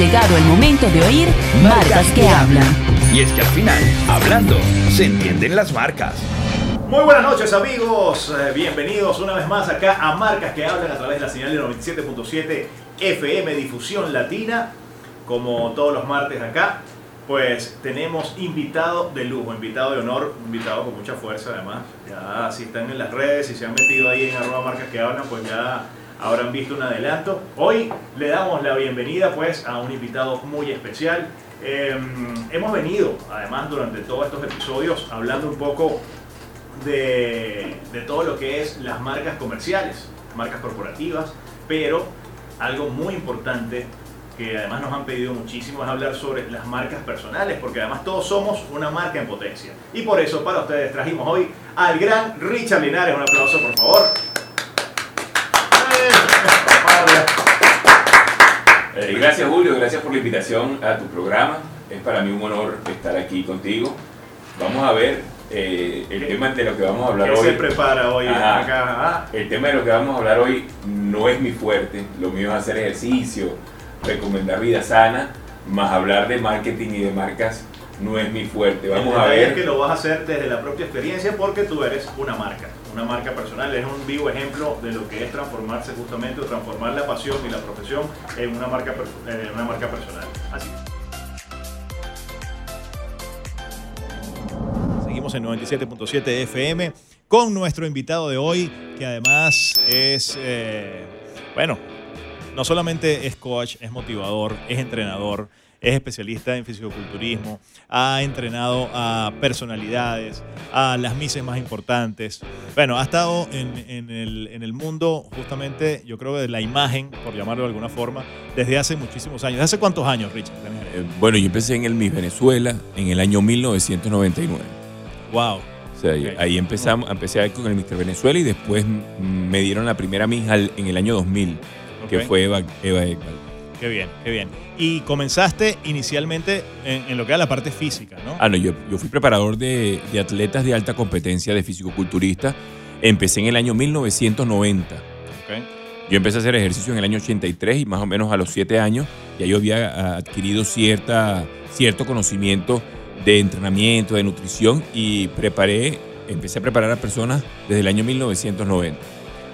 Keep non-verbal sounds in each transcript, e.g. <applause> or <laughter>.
llegado el momento de oír Marcas que hablan. Y es que al final, hablando, se entienden las marcas. Muy buenas noches amigos, Eh, bienvenidos una vez más acá a Marcas que hablan a través de la señal de 97.7 FM Difusión Latina, como todos los martes acá, pues tenemos invitado de lujo, invitado de honor, invitado con mucha fuerza además, ya si están en las redes, si se han metido ahí en arroba Marcas que hablan, pues ya habrán visto un adelanto. Hoy le damos la bienvenida pues a un invitado muy especial. Eh, hemos venido además durante todos estos episodios hablando un poco de, de todo lo que es las marcas comerciales, marcas corporativas, pero algo muy importante que además nos han pedido muchísimo es hablar sobre las marcas personales, porque además todos somos una marca en potencia. Y por eso para ustedes trajimos hoy al gran Richard Linares. Un aplauso, por favor. Eh, gracias Julio, gracias por la invitación a tu programa. Es para mí un honor estar aquí contigo. Vamos a ver eh, el tema de lo que vamos a hablar ¿Qué hoy. se prepara hoy Ajá. acá? Ah, El tema de lo que vamos a hablar hoy no es mi fuerte. Lo mío es hacer ejercicio, recomendar vida sana, más hablar de marketing y de marcas no es mi fuerte. Vamos el a detalle es que ver. lo vas a hacer desde la propia experiencia porque tú eres una marca, una marca personal. Es un vivo ejemplo de lo que es transformarse justamente o transformar la pasión y la profesión en una marca, en una marca personal. Así. Seguimos en 97.7 FM con nuestro invitado de hoy, que además es, eh, bueno, no solamente es coach, es motivador, es entrenador, es especialista en fisicoculturismo, ha entrenado a personalidades, a las mises más importantes. Bueno, ha estado en, en el, en el mundo justamente, yo creo, de la imagen, por llamarlo de alguna forma, desde hace muchísimos años. ¿Hace cuántos años, Richard? Eh, Bueno, yo empecé en el Miss Venezuela en el año 1999. Wow. O sea, ahí- Ok. ahí empezamos, empecé con el Mr. Venezuela y después me dieron la primera Miss al- en el año 2000, que fue Eva, Eva Ekbal. Qué bien, qué bien. Y comenzaste inicialmente en, en lo que era la parte física, ¿no? Ah, no, yo, yo fui preparador de, de atletas de alta competencia de fisicoculturista. Empecé en el año 1990. Ok. Yo empecé a hacer ejercicio en el año 83 y más o menos a los 7 años ya yo había ah, adquirido cierta, cierto conocimiento de entrenamiento, de nutrición y preparé, empecé a preparar a personas desde el año 1990.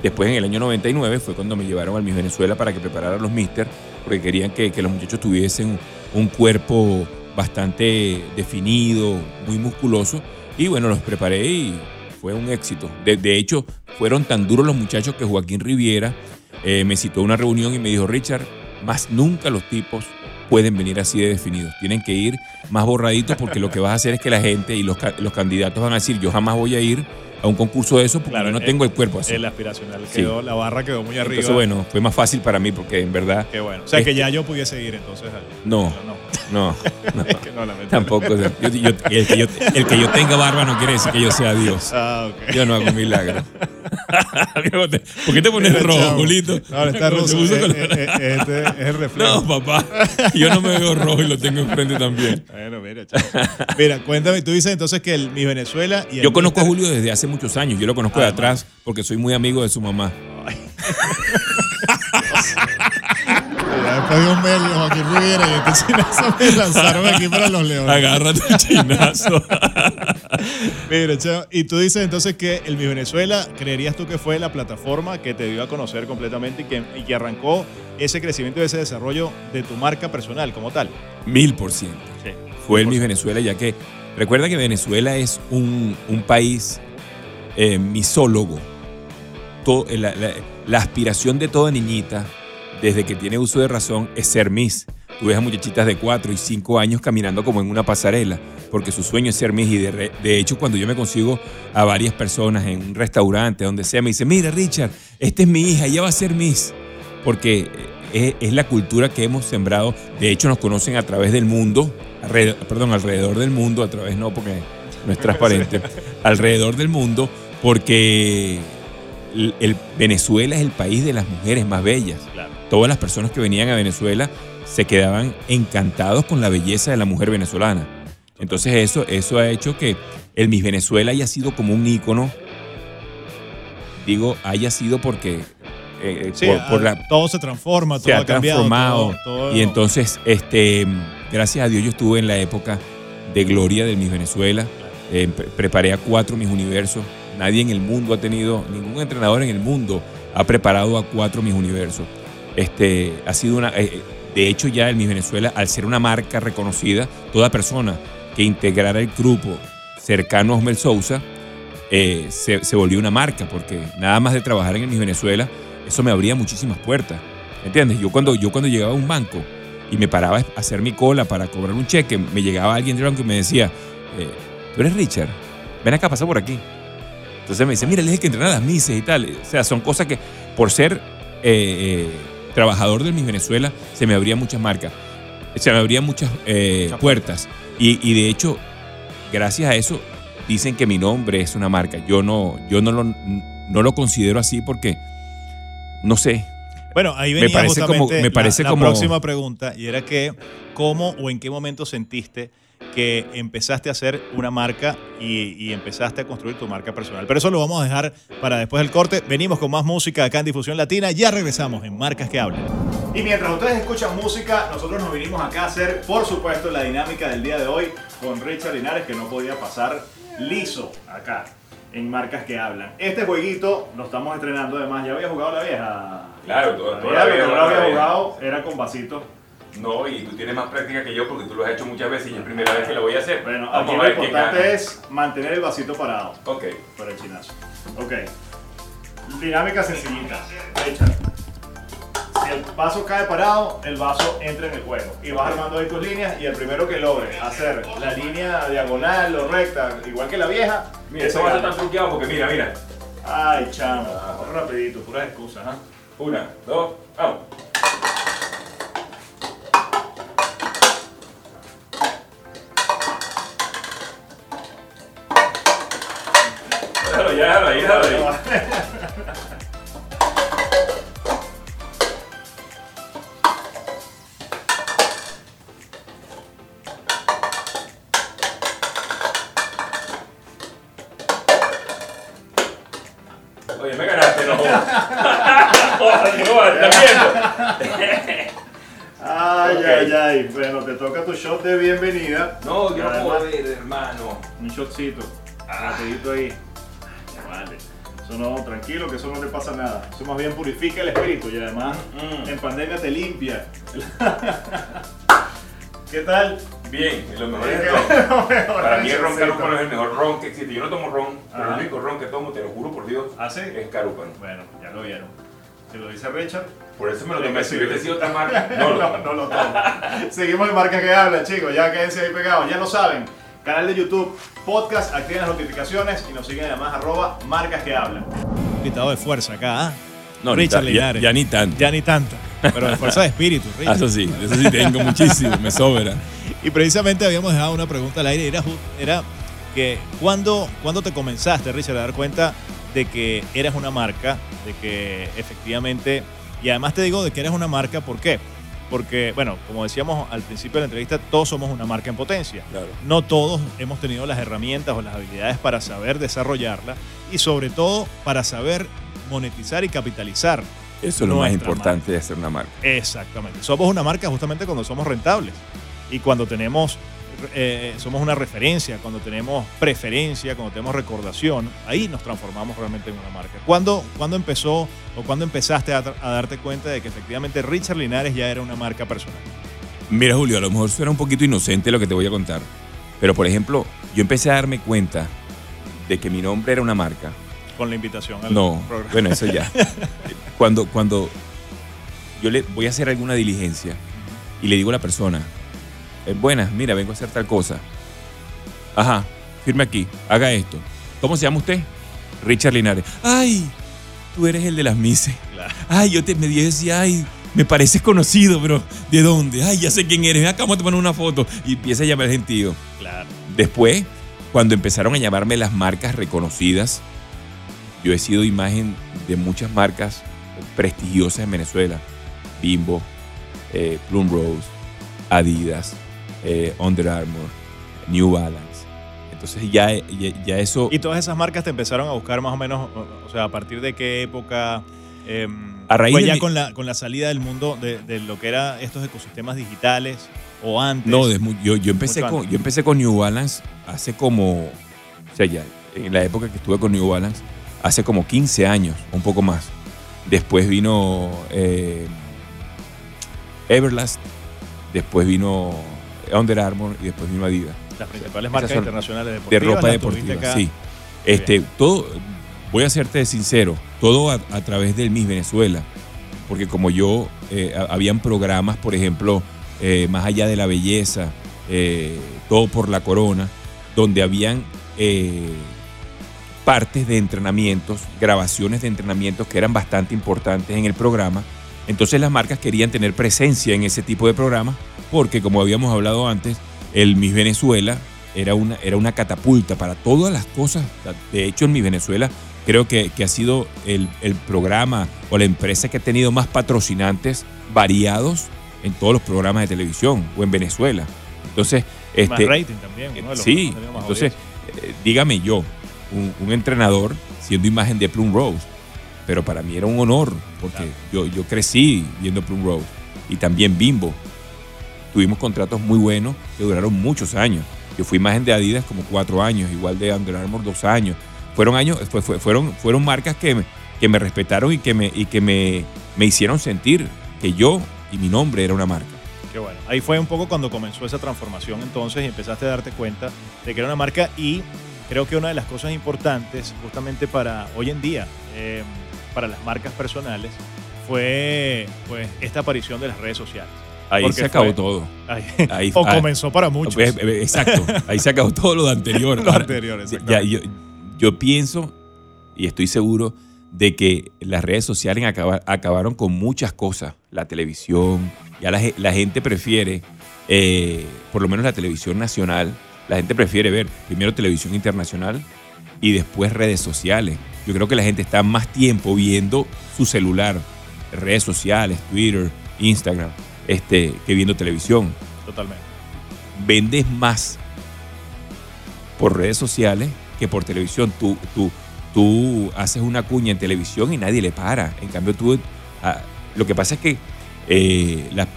Después en el año 99 fue cuando me llevaron al Miss Venezuela para que preparara a los Mister porque querían que, los muchachos tuviesen un cuerpo bastante definido, muy musculoso y bueno, los preparé y fue un éxito. De, de hecho, fueron tan duros los muchachos que Joaquín Riviera eh, me citó a una reunión y me dijo, Richard, más nunca los tipos pueden venir así de definidos. Tienen que ir más borraditos porque lo que vas a hacer es que la gente y los, los candidatos van a decir, yo jamás voy a ir a un concurso de eso porque yo no el- tengo el cuerpo así. El aspiracional Sí. quedó, la barra quedó muy arriba. Entonces, bueno, fue más fácil para mí porque en verdad... Qué bueno. O sea, que Este- ya yo pudiese ir entonces. No. No. No, no, <laughs> Es que no, lamentablemente. tampoco. yo- yo- el, que yo, el que yo tenga barba no quiere decir que yo sea Dios. Ah, ok. Yo no hago milagros. <laughs> ¿Por qué te pones rojo, chavo. Julito? Ahora está <laughs> rojo. Eh, eh, eh, Este es el reflejo. No, papá. Yo no me veo rojo y lo tengo enfrente también. Bueno, mira, chavo. Mira, cuéntame, tú dices entonces que el Mi Venezuela y el Yo conozco a Julio desde hace muchos años. Yo lo conozco de Ah, atrás porque soy muy amigo de su mamá. Ya Después de un mes, Joaquín Riviera y este chinazo me lanzaron aquí para los leones. Agárrate el chinazo. <laughs> Mira, chavo, y tú dices entonces que el Mi Venezuela, ¿creerías tú que fue la plataforma que te dio a conocer completamente y que, y que arrancó ese crecimiento y ese desarrollo de tu marca personal como tal? Mil por ciento. Sí. Fue el Miss Venezuela, ya que recuerda que Venezuela es un, un país eh, misólogo. La, la- la aspiración de toda niñita, desde que tiene uso de razón, es ser Miss. Tú ves a muchachitas de 4 y 5 años caminando como en una pasarela, porque su sueño es ser Miss. Y de, re- de hecho, cuando yo me consigo a varias personas en un restaurante, donde sea, me dicen, mira Richard, esta es mi hija, ella va a ser Miss. Porque es, es la cultura que hemos sembrado. De hecho, nos conocen a través del mundo, alrededor, perdón, alrededor del mundo, a través no, porque no es transparente, <laughs> alrededor del mundo, porque el, el- Venezuela es el país de las mujeres más bellas. Claro. Todas las personas que venían a Venezuela se quedaban encantados con la belleza de la mujer venezolana. Entonces eso, eso ha hecho que el Miss Venezuela haya sido como un ícono. Digo, haya sido porque eh, Sí, por, por ah, la, todo se transforma, todo se ha ha cambiado. transformado. todo- todo- Y entonces, este, gracias a Dios, yo estuve en la época de gloria de Miss Venezuela. Eh, pre- preparé a cuatro Mis Universos. Nadie en el mundo ha tenido, ningún entrenador en el mundo ha preparado a cuatro Mis Universos. Este, ha sido una, eh, de hecho, ya el Miss Venezuela, al ser una marca reconocida, toda persona que integrara el grupo cercano a Osmel Sousa eh, se, volvió una marca, porque nada más de trabajar en el Miss Venezuela, eso me abría muchísimas puertas. ¿Entiendes? Yo cuando, yo cuando llegaba a un banco y me paraba a hacer mi cola para cobrar un cheque, me llegaba alguien del banco y me decía, eh, tú eres Richard, ven acá, pasa por aquí. Entonces me dice, mira, es el que entrena las mises y tal. O sea, son cosas que por ser trabajador del Miss Venezuela se me abrían muchas marcas, se me abrían muchas eh, Muchas puertas. Y, y de hecho, gracias a eso, dicen que mi nombre es una marca. Yo no, yo no lo, no lo considero así porque, no sé, Bueno, ahí Me venía parece como- justamente me parece la, la como- próxima pregunta y era que cómo o en qué momento sentiste que empezaste a hacer una marca y, y empezaste a construir tu marca personal. Pero eso lo vamos a dejar para después del corte. Venimos con más música acá en Difusión Latina. Ya regresamos en Marcas que Hablan. Y mientras ustedes escuchan música, nosotros nos vinimos acá a hacer, por supuesto, la dinámica del día de hoy con Richard Linares, que no podía pasar liso acá en marcas que hablan. Este jueguito lo estamos estrenando, además, ya había jugado la vieja. Claro, toda- toda la había jugado era con vasito. No, y tú tienes más práctica que yo porque tú lo has hecho muchas veces y es la primera vez que lo voy a hacer. Bueno, Vamos aquí lo importante es mantener el vasito parado Ok. para el chinazo. Ok. Dinámica sencillita. Richard. Si el vaso cae parado, el vaso entra en el juego. Y vas armando ahí tus líneas y el primero que logre hacer la línea diagonal o recta, igual que la vieja, Mira, ese eso va a tan truqueado porque mira, mira. Ay, chamo. Rapidito, puras excusas, ¿ah? Una, dos, vamos. Oye, me ganaste, no. <laughs> <laughs> Ay, Ok. ay, ay. Bueno, te toca tu shot de bienvenida. No, yo no puedo ver, hermano. Un shotcito. Rapidito ahí. Vale. Eso no, tranquilo, que eso no te pasa nada. Eso más bien purifica el espíritu y además Mm. en pandemia te limpia. <laughs> ¿Qué tal? Bien, es lo mejor Es ron. <laughs> mejor Para mí el ron carúpano es el mejor ron que existe. Yo no tomo ron, pero Ajá. el único ron que tomo, te lo juro por Dios, ¿Ah, sí? es carúpano. Bueno, ya lo vieron. Si lo dice Richard, Por eso me lo tomé. Si hubiese sido otra marca, <laughs> no, no lo no, lo tomo. Seguimos en Marca que Habla, chicos. Ya quédense ahí pegados. Ya lo saben. Canal de YouTube, podcast, activen las notificaciones y nos siguen además arroba Marcas que Hablan. Invitado de fuerza acá, ¿ah? no, ni Richard ta- ya, Linares. ya ni tanto. Ya ni tanta, pero de fuerza de espíritu, Ah, Richard. Eso sí, eso sí tengo muchísimo, me sobra. Y precisamente habíamos dejado una pregunta al aire, era, era que ¿cuándo, ¿cuándo te comenzaste, Richard, a dar cuenta de que eras una marca, de que efectivamente, y además te digo de que eres una marca, ¿por qué? Porque, bueno, como decíamos al principio de la entrevista, todos somos una marca en potencia. Claro. No todos hemos tenido las herramientas o las habilidades para saber desarrollarla y sobre todo para saber monetizar y capitalizar. Eso es lo más importante de hacer una marca. Exactamente. Somos una marca justamente cuando somos rentables y cuando tenemos, eh, somos una referencia, cuando tenemos preferencia, cuando tenemos recordación, ahí nos transformamos realmente en una marca. ¿Cuándo, cuándo empezó o cuándo empezaste a, a darte cuenta de que efectivamente Richard Linares ya era una marca personal? Mira, Julio, a lo mejor suena un poquito inocente lo que te voy a contar. Pero, por ejemplo, yo empecé a darme cuenta de que mi nombre era una marca. Con la invitación al No, programa. bueno, eso ya. <laughs> Cuando, cuando yo le voy a hacer alguna diligencia y le digo a la persona, eh, buenas, mira, vengo a hacer tal cosa. Ajá, firme aquí, haga esto. ¿Cómo se llama usted? Richard Linares. Ay, tú eres el de las mises. Claro. Ay, yo te me decía, ay, me pareces conocido, pero ¿de dónde? Ay, ya sé quién eres. Acá, vamos a tomar una foto. Y empieza a llamar el gentío. Claro. Después, cuando empezaron a llamarme las marcas reconocidas, yo he sido imagen de muchas marcas prestigiosas en Venezuela. Bimbo, eh, Plum Rose, Adidas, eh, Under Armour, New Balance. Entonces ya, ya, ya eso... Y todas esas marcas te empezaron a buscar más o menos, o, sea, a partir de qué época. Em, A raíz fue de ya mi- con, la, con la salida del mundo de, de lo que era estos ecosistemas digitales o antes. No, de mu- yo, yo, empecé con, antes. yo empecé con New Balance hace como, o sea, ya, en la época que estuve con New Balance, hace como 15 años, un poco más. Después vino eh, Everlast, después vino Under Armour y después vino Adidas. las principales marcas internacionales De deportivas. ropa las tuviste deportiva, sí. Este, todo, voy a serte sincero, todo a, a través del Miss Venezuela. Porque como yo, eh, ha- habían programas, por ejemplo, eh, Más allá de la belleza, eh, Todo por la corona, donde habían partes de entrenamientos, grabaciones de entrenamientos que eran bastante importantes en el programa. Entonces las marcas querían tener presencia en ese tipo de programas porque, como habíamos hablado antes, el Miss Venezuela era una, era una catapulta para todas las cosas. De hecho, en Miss Venezuela creo que, que ha sido el, el programa o la empresa que ha tenido más patrocinantes variados en todos los programas de televisión o en Venezuela. Entonces, Más este, rating también. uno de los sí, entonces, eh, dígame yo, un, un entrenador siendo imagen de Plum Rose, pero para mí era un honor, porque Claro. yo, yo crecí viendo Plum Rose y también Bimbo. Tuvimos contratos muy buenos que duraron muchos años. Yo fui imagen de Adidas como cuatro años, igual de Under Armour dos años. Fueron años, fue- fue- fueron, fueron marcas que me, que me respetaron y que, me, y que me, me hicieron sentir que yo y mi nombre era una marca. Qué bueno. Ahí fue un poco cuando comenzó esa transformación entonces y empezaste a darte cuenta de que era una marca y creo que una de las cosas importantes justamente para hoy en día, eh, para las marcas personales, fue pues esta aparición de las redes sociales. Ahí Porque se acabó fue- todo. Ahí- Ahí- <laughs> o ah, comenzó para muchos. Pues, eh, Exacto, ahí se acabó todo lo de anterior. <laughs> Lo anterior, ya- yo, yo pienso y estoy seguro de que las redes sociales acaba- acabaron con muchas cosas. La televisión, ya la, la gente prefiere, eh, por lo menos la televisión nacional, la gente prefiere ver primero televisión internacional y después redes sociales. Yo creo que la gente está más tiempo viendo su celular, redes sociales, Twitter, Instagram, este, que viendo televisión Totalmente. vendes más por redes sociales que por televisión. Tú, tú, tú haces una cuña en televisión y nadie le para. En cambio, tú. ah, lo que pasa es que eh, la-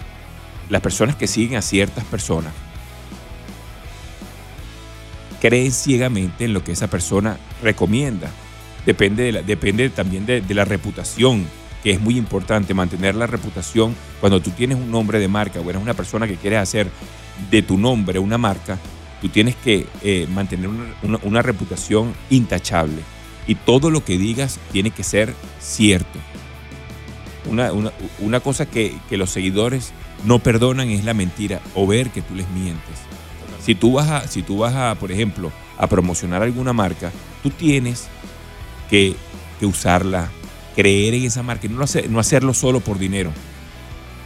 las personas que siguen a ciertas personas creen ciegamente en lo que esa persona recomienda. Depende, de la- depende también de, la reputación, que es muy importante mantener la reputación cuando tú tienes un nombre de marca o eres una persona que quieres hacer de tu nombre una marca, tú tienes que eh, mantener una, reputación intachable. Y todo lo que digas tiene que ser cierto. Una, cosa que los seguidores no perdonan es la mentira o ver que tú les mientes. Si tú vas a, si tú vas a, por ejemplo, a promocionar alguna marca, tú tienes que, que usarla, creer en esa marca y no, no hacerlo solo por dinero.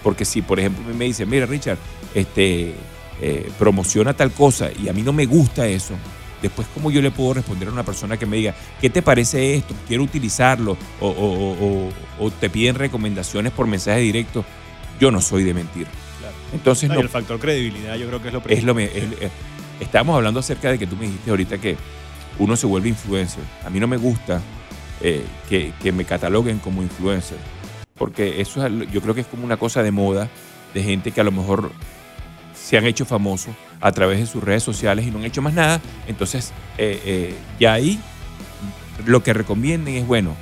Porque si, por ejemplo, me dicen, mira, Richard, este, eh, promociona tal cosa y a mí no me gusta eso, después, ¿cómo yo le puedo responder a una persona que me diga, ¿qué te parece esto? Quiero utilizarlo. O- o- o- o te piden recomendaciones por mensaje directo. Yo no soy de mentir. Entonces, No, y el factor credibilidad yo creo que es lo es principal. lo es- eh, estábamos hablando acerca de que tú me dijiste ahorita que uno se vuelve influencer. A mí no me gusta eh, que, que me cataloguen como influencer, porque eso es, yo creo que es como una cosa de moda de gente que a lo mejor se han hecho famosos a través de sus redes sociales y no han hecho más nada. Entonces, eh, eh, ya ahí lo que recomienden es, bueno,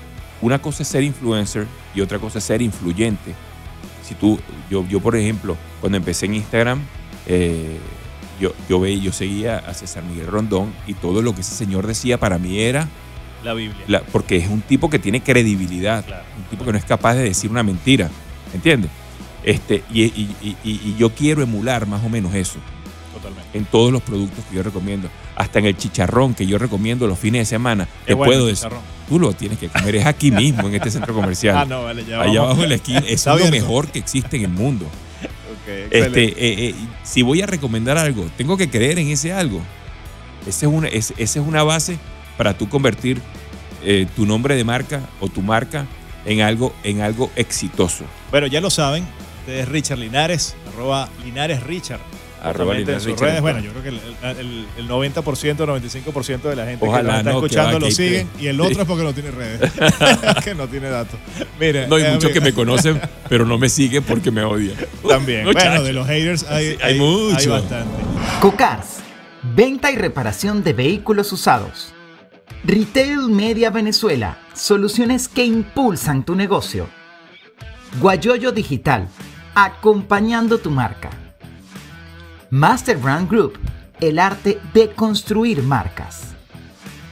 una cosa es ser influencer y otra cosa es ser influyente. Si tú, yo, yo por ejemplo, cuando empecé en Instagram, eh, yo, yo, veía, yo seguía a César Miguel Rondón y todo lo que ese señor decía para mí era, La Biblia. la- porque es un tipo que tiene credibilidad, Claro. un tipo que no es capaz de decir una mentira, ¿entiendes? Este, y, y- y- y- y yo quiero emular más o menos eso Totalmente. en todos los productos que yo recomiendo, hasta en el chicharrón que yo recomiendo los fines de semana, te bueno puedo decir, tú lo tienes que comer, es aquí mismo, en este centro comercial. <laughs> Ah, no, vale, ya Allá vamos. abajo en la esquina, es lo mejor que existe en el mundo. <laughs> Ok, Este, excelente. eh, eh, si voy a recomendar algo, tengo que creer en ese algo. Esa es una, es- esa es una base para tú convertir eh, tu nombre de marca o tu marca en algo, en algo exitoso. Bueno, ya lo saben. Ustedes Richard Linares, arroba Linares Richard. Arroba en sus redes. Bueno, yo creo que el, el- el 90%, 95% de la gente que Ojalá nos está no, que escuchando lo que siguen y el otro es porque no tiene redes, <laughs> <laughs> que no tiene datos. Mire, No, hay eh, muchos que me conocen, pero no me siguen porque me odian. <laughs> También. Bueno, de los haters hay, Sí, hay mucho. Hay bastante. Cocars, venta y reparación de vehículos usados. Retail Media Venezuela, soluciones que impulsan tu negocio. Guayoyo Digital, acompañando tu marca. Master Brand Group, el arte de construir marcas.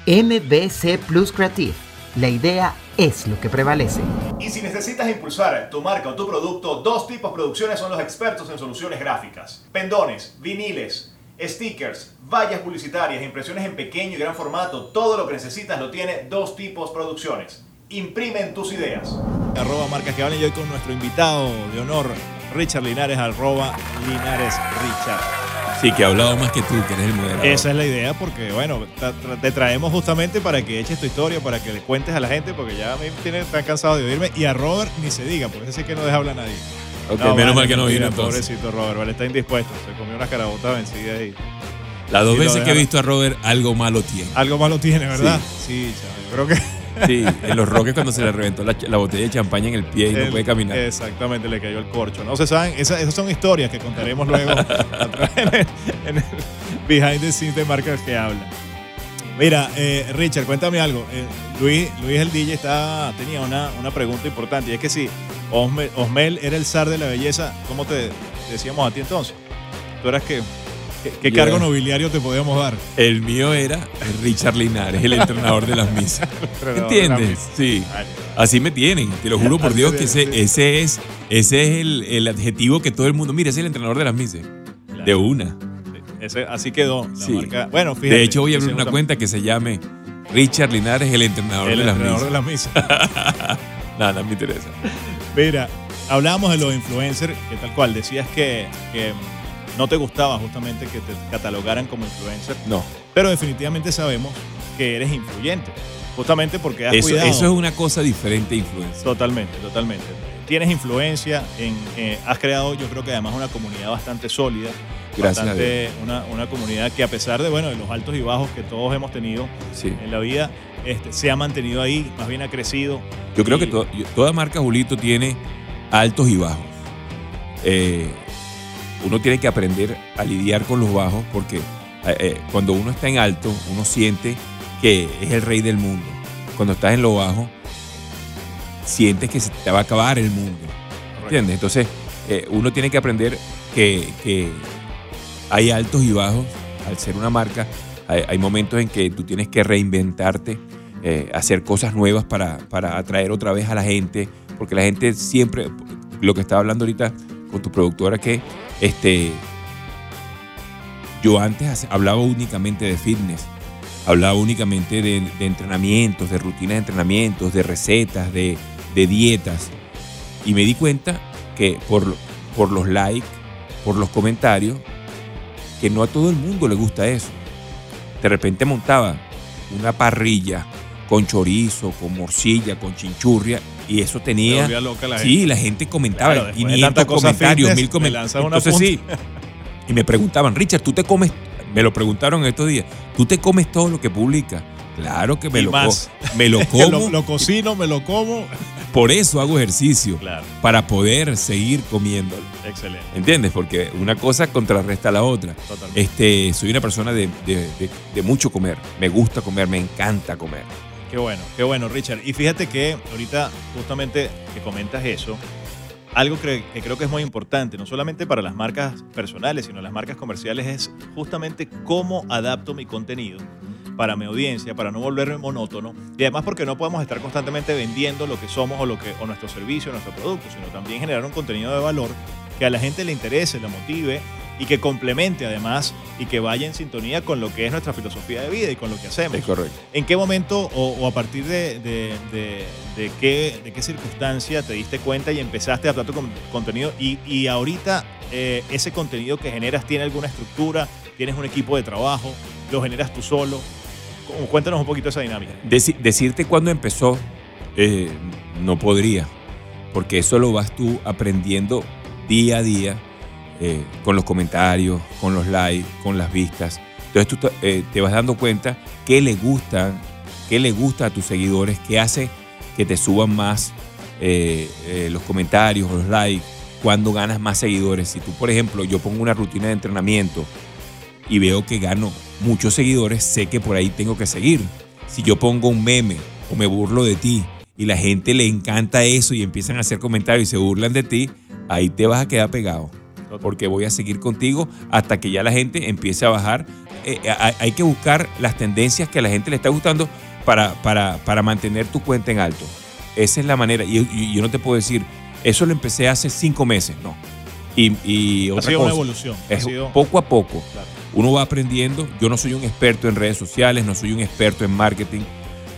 MBC Plus Creative, la idea es lo que prevalece. Y si necesitas impulsar tu marca o tu producto, dos tipos de producciones son los expertos en soluciones gráficas. Pendones, viniles, stickers, vallas publicitarias, impresiones en pequeño y gran formato, todo lo que necesitas lo tiene dos tipos producciones. Imprimen tus ideas. Arroba marcas que hablan y hoy con nuestro invitado de honor, Richard Linares, arroba Linares Richard. Sí, que he hablado más que tú, que eres el moderador. Esa es la idea porque, bueno, te traemos justamente para que eches tu historia, para que le cuentes a la gente, porque ya me tienen tan cansado de oírme. Y a Robert ni se diga, porque ese sí que no deja hablar a nadie. Ok, No, menos vale, mal que no vino entonces. Pobrecito Robert, vale, está indispuesto. Se comió una carabota vencida y Las dos Sí, veces que he visto a Robert, algo malo tiene. algo malo tiene, ¿verdad? Sí, chaval, yo creo que... Sí, en los Roques cuando se le reventó la, la botella de champaña en el pie y no puede caminar. Exactamente, le cayó el corcho. No se saben, esas, esas son historias que contaremos luego en el, en el behind the scenes de marcas que hablan. Mira, eh, Richard, cuéntame algo. Eh, Luis, Luis el DJ está, tenía una, una pregunta importante y es que si Osmel, Osmel era el zar de la belleza, ¿cómo te decíamos a ti entonces? ¿Tú eras qué? ¿Qué, cargo era- nobiliario te podíamos dar? El mío era Richard Linares, el entrenador de las misas. <laughs> ¿Entiendes? Sí. Así me tienen, te lo juro por Dios que ese, ese es, ese es el, el adjetivo que todo el mundo. Mira, ese es el entrenador de las misas. claro. De una. Ese- así quedó la Sí. marca. Bueno, fíjate. De hecho, voy a abrir una cuenta que se llame Richard Linares, el entrenador El de las entrenador misas. de la misa. <laughs> Nada, no me interesa. Mira, hablábamos de los influencers, que tal cual, decías que, que no te gustaba justamente que te catalogaran como influencer, No. pero definitivamente sabemos que eres influyente, justamente porque has Eso, cuidado. eso es una cosa diferente, influencia. Totalmente, totalmente. Tienes influencia, en, eh, has creado yo creo que además una comunidad bastante sólida, Gracias a bastante, una, una comunidad que a pesar de, bueno, de los altos y bajos que todos hemos tenido Sí. en la vida, este, se ha mantenido ahí, más bien ha crecido. Yo creo Y- que to- toda marca Julito tiene altos y bajos. Eh, uno tiene que aprender a lidiar con los bajos porque eh, eh, cuando uno está en alto, uno siente que es el rey del mundo. Cuando estás en lo bajo, sientes que se te va a acabar el mundo. ¿Entiendes? Entonces, eh, uno tiene que aprender que, que hay altos y bajos. Al ser una marca, hay, hay momentos en que tú tienes que reinventarte, eh, hacer cosas nuevas para, para atraer otra vez a la gente, porque la gente siempre, lo que estaba hablando ahorita con tu productora, que este, yo antes hablaba únicamente de fitness, hablaba únicamente de, de entrenamientos, de rutinas de entrenamientos, de recetas, de, de dietas, y me di cuenta que por, por los likes, por los comentarios, que no a todo el mundo le gusta eso. De repente montaba una parrilla con chorizo, con morcilla, con chinchurria, y eso tenía... loca la Sí, la gente comentaba, Claro, después de 500 tanta cosa comentarios, fitness, mil comentarios. Entonces sí, <laughs> y me preguntaban, Richard, ¿tú te comes? Me lo preguntaron estos días, ¿tú te comes todo lo que publica? Claro que me Y lo, más. co- me lo <laughs> como, lo, lo cocino, me lo como. <laughs> por eso hago ejercicio, Claro, para poder seguir comiéndolo. excelente. ¿Entiendes? Porque una cosa contrarresta a la otra. Totalmente. Este, soy una persona de, de- de- de mucho comer. Me gusta comer, me encanta comer. Qué bueno, qué bueno, Richard. Y fíjate que ahorita, justamente que comentas eso, algo que, creo que es muy importante, no solamente para las marcas personales, sino las marcas comerciales, es justamente cómo adapto mi contenido para mi audiencia, para no volverme monótono. Y además porque no podemos estar constantemente vendiendo lo que somos o, lo que, o nuestro producto, sino también generar un contenido de valor que a la gente le interese, la motive y que complemente además y que vaya en sintonía con lo que es nuestra filosofía de vida y con lo que hacemos. Es correcto. ¿En qué momento o, o a partir de, de- de- de qué, de qué circunstancia te diste cuenta y empezaste a tu con- contenido? Y, y ahorita eh, ese contenido que generas tiene alguna estructura, tienes un equipo de trabajo, lo generas tú solo. Cu- Cuéntanos un poquito esa dinámica. Deci- decirte cuándo empezó, eh, no podría. Porque eso lo vas tú aprendiendo día a día. Eh, con los comentarios, con los likes, con las vistas. Entonces tú te- eh, vas dando cuenta qué le gusta, qué le gusta a tus seguidores, qué hace que te suban más eh, los comentarios los likes, cuando ganas más seguidores. Si tú, por ejemplo, yo pongo una rutina de entrenamiento y veo que gano muchos seguidores, sé que por ahí tengo que seguir. Si yo pongo un meme o me burlo de ti y la gente le encanta eso y empiezan a hacer comentarios y se burlan de ti, ahí te vas a quedar pegado. Porque voy a seguir contigo hasta que ya la gente empiece a bajar. Eh, hay- hay que buscar las tendencias que a la gente le está gustando para, para, para mantener tu cuenta en alto. Esa es la manera. Y, y yo no te puedo decir, eso lo empecé hace cinco meses, no. Y, y Ha otra sido una cosa, evolución. Es sido- poco a poco. Claro. Uno va aprendiendo. Yo no soy un experto en redes sociales, no soy un experto en marketing.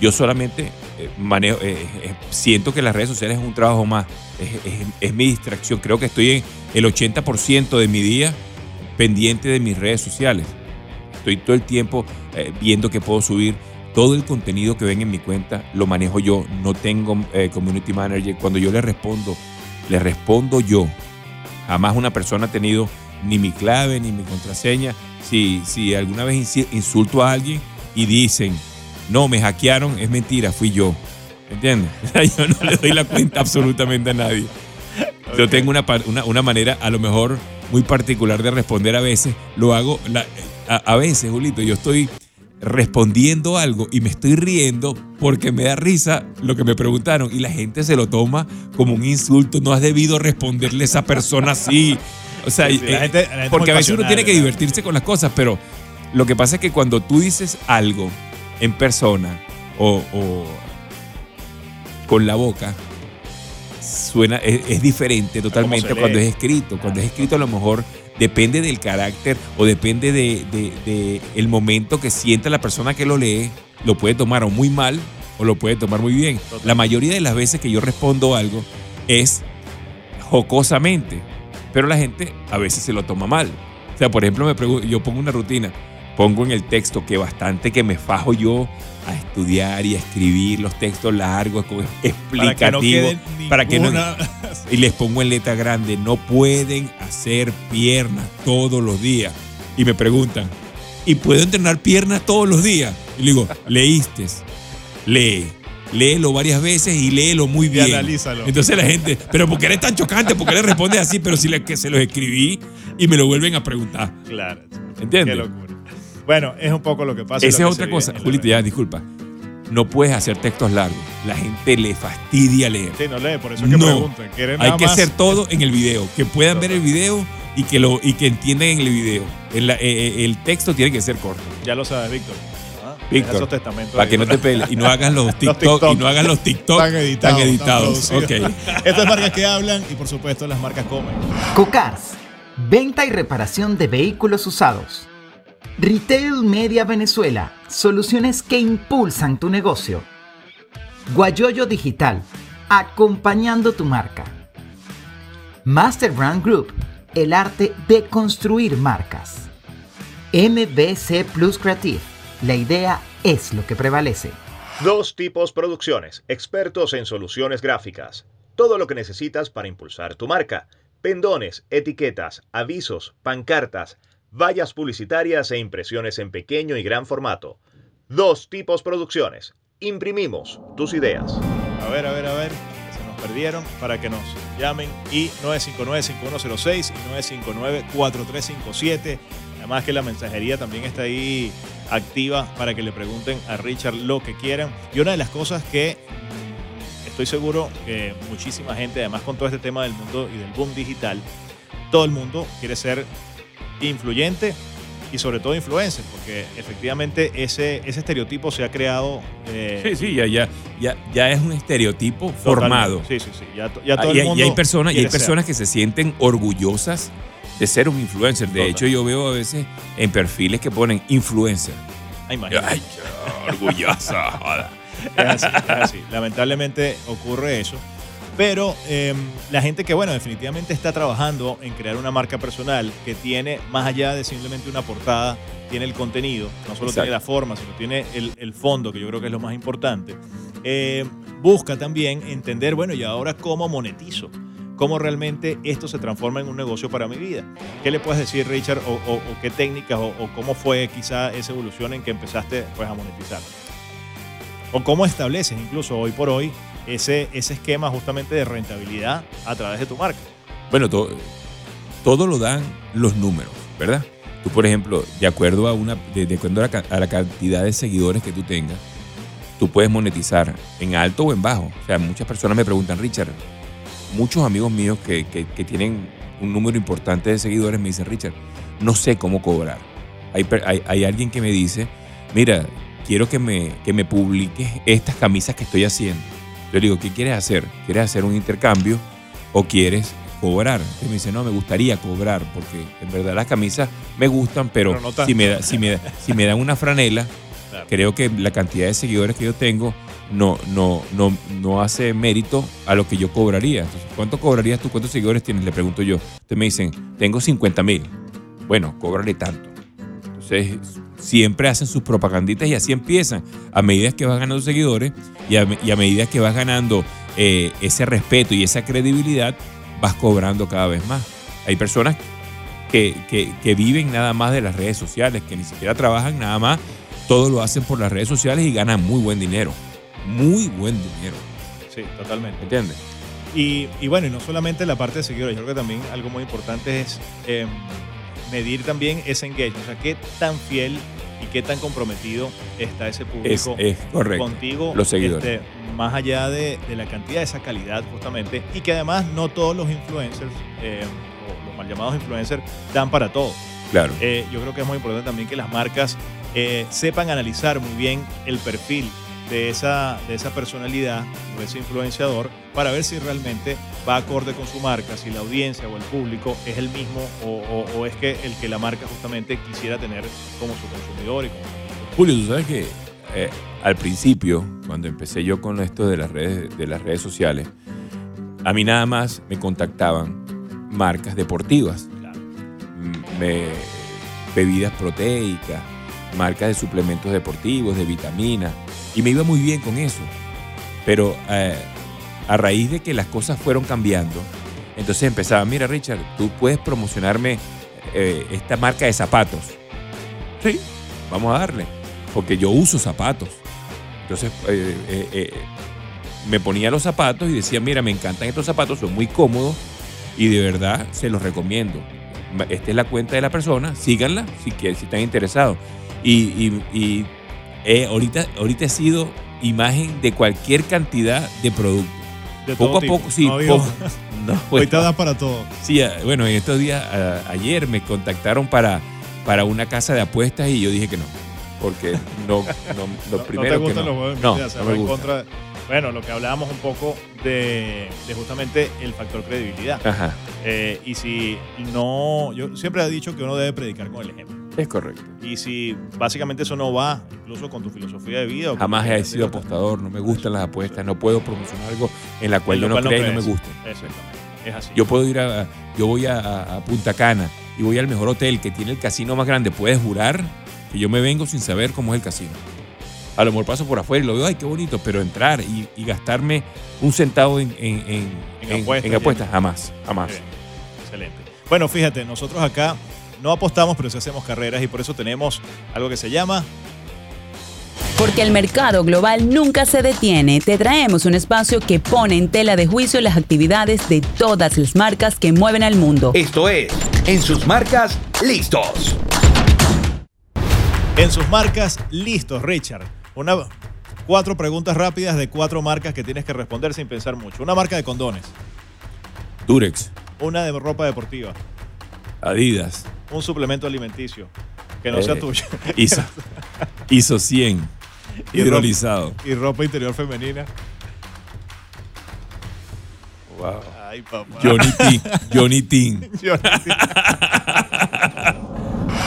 Yo solamente eh, manejo, eh, eh, siento que las redes sociales es un trabajo más, es, mi distracción. Creo que estoy en el 80% de mi día pendiente de mis redes sociales. Estoy todo el tiempo eh, viendo que puedo subir. Todo el contenido que ven en mi cuenta lo manejo yo. No tengo eh, community manager. Cuando yo le respondo, le respondo yo. Jamás una persona ha tenido ni mi clave ni mi contraseña. Si, si alguna vez insulto a alguien y dicen, no, me hackearon, es mentira, fui yo. ¿Entiendes? <laughs> yo no le doy la cuenta absolutamente a nadie. Yo tengo una, una, una manera a lo mejor muy particular de responder a veces. Lo hago la- a, a veces, Julito, yo estoy respondiendo algo y me estoy riendo porque me da risa lo que me preguntaron y la gente se lo toma como un insulto. No has debido responderle a esa persona así. O sea, Sí, sí, la eh, gente- la gente es porque a veces uno tiene que divertirse con las cosas, pero lo que pasa es que cuando tú dices algo en persona o, o con la boca, suena, es, es diferente totalmente cuando es escrito. Cuando es escrito a lo mejor depende del carácter o depende de, de- de el momento que sienta la persona que lo lee, lo puede tomar o muy mal o lo puede tomar muy bien. Total. La mayoría de las veces que yo respondo algo es jocosamente, pero la gente a veces se lo toma mal. O sea, por ejemplo, me yo pongo una rutina, pongo en el texto que bastante que me fajo yo a estudiar y a escribir los textos largos, con- <laughs> para que no explicativos, para que no, <laughs> y les pongo en letra grande, no pueden hacer piernas todos los días. Y me preguntan, ¿y puedo entrenar piernas todos los días? Y le digo, <laughs> leíste, lee, léelo varias veces y léelo muy Y bien. analízalo. Entonces la gente, pero ¿por qué eres tan chocante? ¿Por qué le respondes así? Pero si le, que se los escribí y me lo vuelven a preguntar. Claro. ¿Entiendes? Bueno, es un poco lo que pasa. Esa es otra cosa. red. ya, disculpa. No puedes hacer textos largos. La gente le fastidia leer. Sí, no lee, por eso es que No. preguntan. ¿Quieren Hay nada que más? hacer todo en el video, que puedan ver el video y que lo y que entiendan en el video. El, eh, eh, el texto tiene que ser corto, Ya lo sabes, Víctor. Ah, Víctor, deja esos testamentos para que no te peles y no hagas <laughs> los TikTok, TikTok. y no hagas los TikTok Tan editados, tan editados. tan ok. producidos. <laughs> Estas marcas que hablan y por supuesto las marcas comen. Cocars, venta y reparación de vehículos usados. Retail Media Venezuela, soluciones que impulsan tu negocio. Guayoyo Digital, acompañando tu marca. Master Brand Group, el arte de construir marcas. MBC Plus Creative, la idea es lo que prevalece. Dos tipos producciones, expertos en soluciones gráficas. Todo lo que necesitas para impulsar tu marca. Pendones, etiquetas, avisos, pancartas, vallas publicitarias e impresiones en pequeño y gran formato. Dos tipos producciones. Imprimimos tus ideas. A ver, a ver, a ver. Se nos perdieron para que nos llamen. Y 959-5106 y 959-4357. Además que la mensajería también está ahí activa para que le pregunten a Richard lo que quieran. Y una de las cosas que estoy seguro que muchísima gente, además con todo este tema del mundo y del boom digital, todo el mundo quiere ser influyente y sobre todo influencer, porque efectivamente ese, ese estereotipo se ha creado. eh, Sí, sí, ya, ya, ya, ya es un estereotipo Totalmente. formado. Sí, sí, sí. Ya, ya Ah, todo y, el hay- y mundo hay personas, y hay ser. personas que se sienten orgullosas de ser un influencer. De Total. hecho, yo veo a veces en perfiles que ponen influencer. Ay. Ay, orgullosa, joda. Es así, es así. Lamentablemente ocurre eso. Pero eh, la gente que, bueno, definitivamente está trabajando en crear una marca personal que tiene, más allá de simplemente una portada, tiene el contenido, no solo Exacto. tiene la forma, sino tiene el, el fondo, que yo creo que es lo más importante. Eh, busca también entender, bueno, y ahora cómo monetizo. cómo realmente esto se transforma en un negocio para mi vida. ¿Qué le puedes decir, Richard, o, o- o qué técnicas, o, o cómo fue quizá esa evolución en que empezaste pues, a monetizar? O cómo estableces incluso hoy por hoy ese, ese esquema justamente de rentabilidad a través de tu marca. Bueno, to- todo lo dan los números, ¿verdad? Tú, por ejemplo, de acuerdo a una, de, acuerdo a la, cantidad de seguidores que tú tengas, tú puedes monetizar en alto o en bajo. O sea, muchas personas me preguntan, Richard, muchos amigos míos que, que- tienen un número importante de seguidores me dicen, Richard, no sé cómo cobrar. Hay, hay alguien que me dice, mira, quiero que me, que me publiques estas camisas que estoy haciendo. Yo le digo, ¿qué quieres hacer? ¿Quieres hacer un intercambio o quieres cobrar? Y me dice, no, me gustaría cobrar porque en verdad las camisas me gustan, pero, Pero no tanto. si, me da- si, me, da- si me dan una franela, Claro. creo que la cantidad de seguidores que yo tengo no, no, no, no hace mérito a lo que yo cobraría. Entonces, ¿cuánto cobrarías tú? ¿Cuántos seguidores tienes? Le pregunto yo. Ustedes me dicen, tengo 50 mil. Bueno, cóbrale tanto. Entonces, siempre hacen sus propaganditas y así empiezan. A medida que vas ganando seguidores y a, me- y a medida que vas ganando eh, ese respeto y esa credibilidad, vas cobrando cada vez más. Hay personas que, que- que viven nada más de las redes sociales, que ni siquiera trabajan nada más, todo lo hacen por las redes sociales y ganan muy buen dinero. Muy buen dinero. Sí, totalmente. ¿Entiendes? Y, y bueno, y no solamente la parte de seguidores, yo creo que también algo muy importante es eh, medir también ese engagement, o sea, qué tan fiel y qué tan comprometido está ese Es, público es correcto. contigo, Los seguidores. este, más allá de, de la cantidad, esa calidad justamente, y que además no todos los influencers, eh, o los mal llamados influencers, dan para todo. Claro. Eh, yo creo que es muy importante también que las marcas eh, sepan analizar muy bien el perfil de esa, de esa personalidad o de ese influenciador para ver si realmente va acorde con su marca, si la audiencia o el público es el mismo o, o- o es que el que la marca justamente quisiera tener como su consumidor y como su Julio, tú sabes que eh, al principio, cuando empecé yo con esto de las redes, de las redes sociales, a mí nada más me contactaban marcas deportivas, Claro. me- bebidas proteicas, marcas de suplementos deportivos, de vitaminas, y me iba muy bien con eso. Pero eh, a raíz de que las cosas fueron cambiando, entonces empezaba, mira Richard, tú puedes promocionarme eh, esta marca de zapatos. Sí, vamos a darle, porque yo uso zapatos. Entonces eh, me ponía los zapatos y decía, mira, me encantan estos zapatos, son muy cómodos y de verdad se los recomiendo. Esta es la cuenta de la persona, síganla si, quieren, si están interesados. Y, eh, ahorita, ahorita he sido imagen de cualquier cantidad de productos. De Poco a tipo. poco, sí, No, poco. <laughs> <laughs> No, pues, Ahorita da para todo. Sí, bueno, en estos días, a- ayer me contactaron para, para una casa de apuestas y yo dije que no. Porque no, no, lo No- <laughs> primero no te que gustan no. los juegos no, no me en gusta. contra- bueno, lo que hablábamos un poco de, de justamente el factor credibilidad. Ajá, Eh, y si no, yo siempre he dicho que uno debe predicar con el ejemplo. es correcto. Y si básicamente eso no va incluso con tu filosofía de vida. o Jamás he sido apostador, no me gustan las apuestas, no puedo promocionar algo en la cual yo no crea y no me gusta. Exactamente. Es así. Yo puedo ir a, yo voy a Punta Cana y voy al mejor hotel que tiene el casino más grande. Puedes jurar que yo me vengo sin saber cómo es el casino. A lo mejor paso por afuera y lo veo, ay, qué bonito, pero entrar y, y gastarme un centavo en, en, en- apuestas, en apuestas, jamás, jamás. Bien. Excelente. Bueno, fíjate, nosotros acá no apostamos, pero sí hacemos carreras y por eso tenemos algo que se llama Porque el mercado global nunca se detiene, te traemos un espacio que pone en tela de juicio las actividades de todas las marcas que mueven al mundo. Esto es En sus marcas, listos. En sus marcas, listos, Richard. Una, cuatro preguntas rápidas de cuatro marcas que tienes que responder sin pensar mucho. Una marca de condones, Durex, una de ropa deportiva, Adidas, un suplemento alimenticio que no sea Eh, tuyo ISO, ISO 100, Y hidrolizado. y ropa interior femenina. Wow. Ay, papá. <laughs> Johnny T, Johnny T.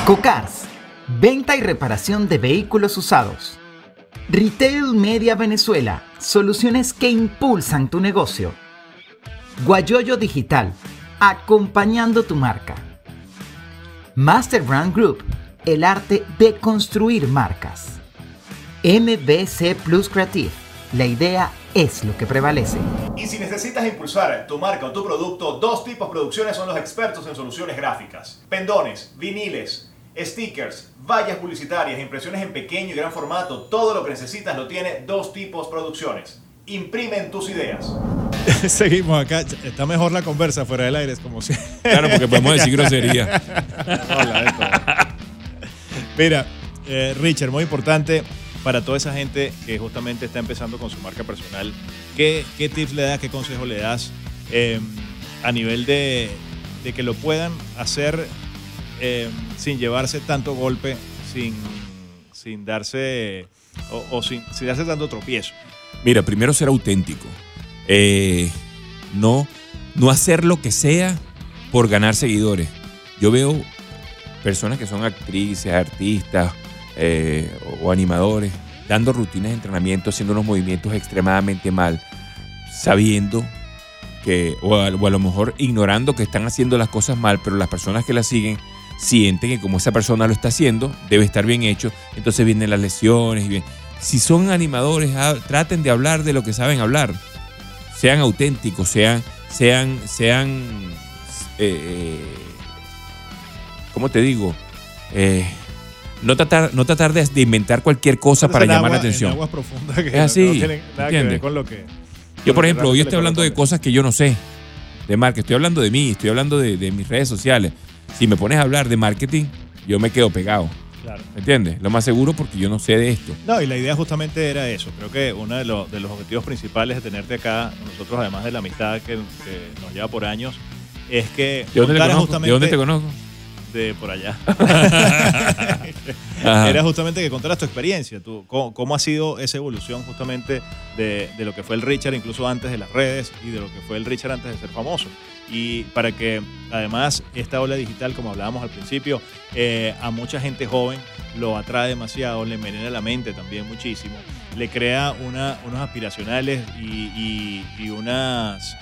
Cocars, venta y reparación de vehículos usados. Retail Media Venezuela, soluciones que impulsan tu negocio. Guayoyo Digital, acompañando tu marca. Master Brand Group, el arte de construir marcas. MBC Plus Creative, la idea es lo que prevalece. Y si necesitas impulsar tu marca o tu producto, dos tipos producciones son los expertos en soluciones gráficas. Pendones, viniles, stickers, vallas publicitarias, impresiones en pequeño y gran formato, todo lo que necesitas lo tiene dos tipos producciones. Imprimen tus ideas. <laughs> Seguimos acá. Está mejor la conversa fuera del aire, es como si. Claro, porque podemos decir <laughs> grosería. Hola, esto. Mira, eh, Richard, muy importante para toda esa gente que justamente está empezando con su marca personal. ¿Qué, qué tips le das, qué consejo le das eh, a nivel de, de que lo puedan hacer eh, sin llevarse tanto golpe, sin, sin darse o, sin, sin darse tanto tropiezo? Mira, primero ser auténtico. Eh, no, no hacer lo que sea por ganar seguidores. Yo veo personas que son actrices, artistas eh, o, animadores dando rutinas de entrenamiento, haciendo unos movimientos extremadamente mal, sabiendo que, o a, lo mejor ignorando que están haciendo las cosas mal, pero las personas que la siguen sienten que como esa persona lo está haciendo, debe estar bien hecho, entonces vienen las lesiones y bien. Si son animadores, traten de hablar de lo que saben hablar. Sean auténticos, sean, sean, sean, eh, eh, ¿cómo te digo? Eh, no tratar, no tratar de, inventar cualquier cosa para llamar agua- la atención. En aguas profundas que Es así, no tienen nada que ver con lo que. Yo, por ejemplo, hoy estoy hablando de cosas que yo no sé de marca. Estoy hablando de mí, estoy hablando de, de mis redes sociales. Si me pones a hablar de marketing, yo me quedo pegado. Claro. ¿Entiendes? Lo más seguro porque yo no sé de esto. No, y la idea justamente era eso. Creo que uno de, los- de los objetivos principales de tenerte acá, nosotros además de la amistad que, que nos lleva por años, es que ¿De dónde, te contaras conozco? ¿De dónde te conozco? De por allá. <laughs> Era justamente que contaras tu experiencia, tú, cómo, cómo ha sido esa evolución justamente de, de lo que fue el Richard incluso antes de las redes y de lo que fue el Richard antes de ser famoso. Y para que además esta ola digital, como hablábamos al principio, eh, a mucha gente joven lo atrae demasiado, le envenena la mente también muchísimo, le crea una, unos aspiracionales y, y- y unas,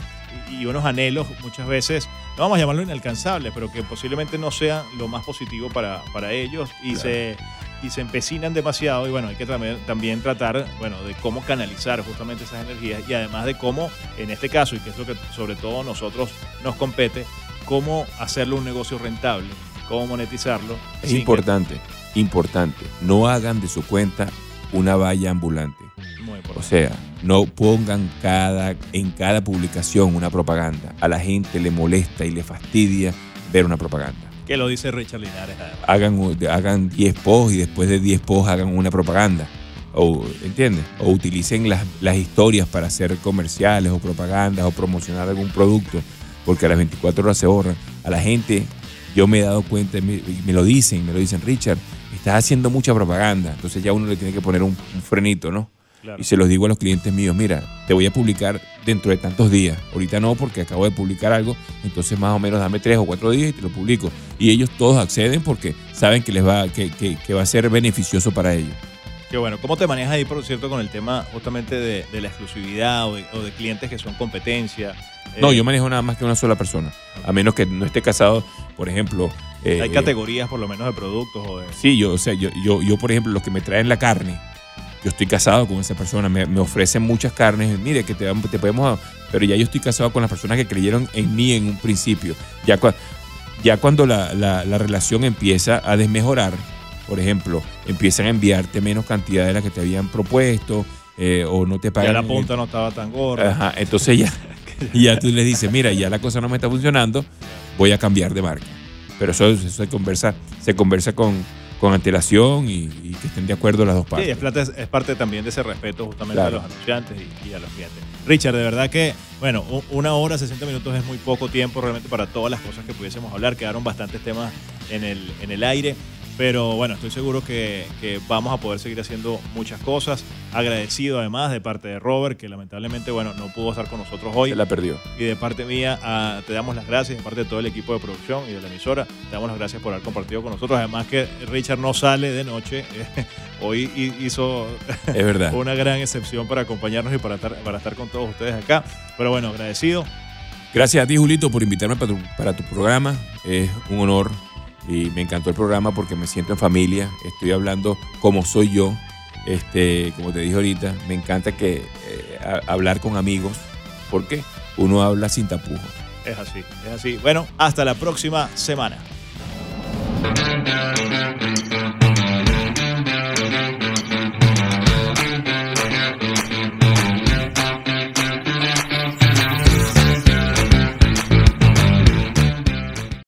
y unos anhelos muchas veces, no vamos a llamarlo inalcanzables, pero que posiblemente no sean lo más positivo para, para ellos y, se, y se empecinan demasiado y bueno, hay que también, también tratar bueno, de cómo canalizar justamente esas energías y además de cómo, en este caso, y que es lo que sobre todo nosotros nos compete, cómo hacerlo un negocio rentable, cómo monetizarlo. Es que- importante, importante. No hagan de su cuenta una valla ambulante. Muy importante. O sea, no pongan cada, en cada publicación una propaganda. A la gente le molesta y le fastidia ver una propaganda. que lo dice Richard Linares. Hagan, hagan 10 posts y después de 10 posts hagan una propaganda. O, ¿Entiendes? O utilicen las, las historias para hacer comerciales o propagandas o promocionar algún producto, porque a las 24 horas se borran. A la gente, yo me he dado cuenta, me, me lo dicen, me lo dicen, Richard, estás haciendo mucha propaganda. Entonces ya uno le tiene que poner un, un frenito, ¿no? Claro. Y se los digo a los clientes míos, mira, te voy a publicar dentro de tantos días. Ahorita no, porque acabo de publicar algo, entonces más o menos dame tres o cuatro días y te lo publico. Y ellos todos acceden porque saben que les va, que, que- que va a ser beneficioso para ellos. Qué bueno. ¿Cómo te manejas ahí, por cierto, con el tema justamente de, de la exclusividad o de, o de clientes que son competencia? No, Eh, yo manejo nada más que una sola persona. A menos que no esté casado, por ejemplo. eh, Hay eh, categorías por lo menos de productos o de... Sí, yo, o sea, yo, yo, yo, por ejemplo, los que me traen la carne, yo estoy casado con esa persona, me, me ofrecen muchas carnes, mire, que te, te podemos... Pero ya yo estoy casado con las personas que creyeron en mí en un principio. Ya, ya cuando la, la- la relación empieza a desmejorar, por ejemplo, empiezan a enviarte menos cantidad de la que te habían propuesto, eh, o no te Ya pagan... la punta no estaba tan gorda. Ajá, entonces ya, <laughs> ya tú les dices, mira, ya la cosa no me está funcionando, voy a cambiar de marca. Pero eso, eso se conversa, se conversa con, con antelación y, y que estén de acuerdo las dos Sí, partes. es, plata- es parte también de ese respeto justamente Claro. a los anunciantes y, y a los clientes. Richard, de verdad que, bueno, una hora, 60 minutos es muy poco tiempo realmente para todas las cosas que pudiésemos hablar. Quedaron bastantes temas en el, en el aire. Pero bueno, estoy seguro que, que vamos a poder seguir haciendo muchas cosas. Agradecido además de parte de Robert, que lamentablemente, bueno, no pudo estar con nosotros hoy. Se la perdió. Y de parte mía, ah, te damos las gracias, de parte de todo el equipo de producción y de la emisora, te damos las gracias por haber compartido con nosotros. Además que Richard no sale de noche, <laughs> hoy hi- hizo Es verdad. <laughs> una gran excepción para acompañarnos y para estar, para estar con todos ustedes acá. Pero bueno, agradecido. Gracias a ti, Julito, por invitarme para tu, para tu programa. Es un honor y me encantó el programa porque me siento en familia. Estoy hablando como soy yo. Este, como te dije ahorita, me encanta que eh, hablar con amigos, porque uno habla sin tapujos. Es así, es así. Bueno, hasta la próxima semana.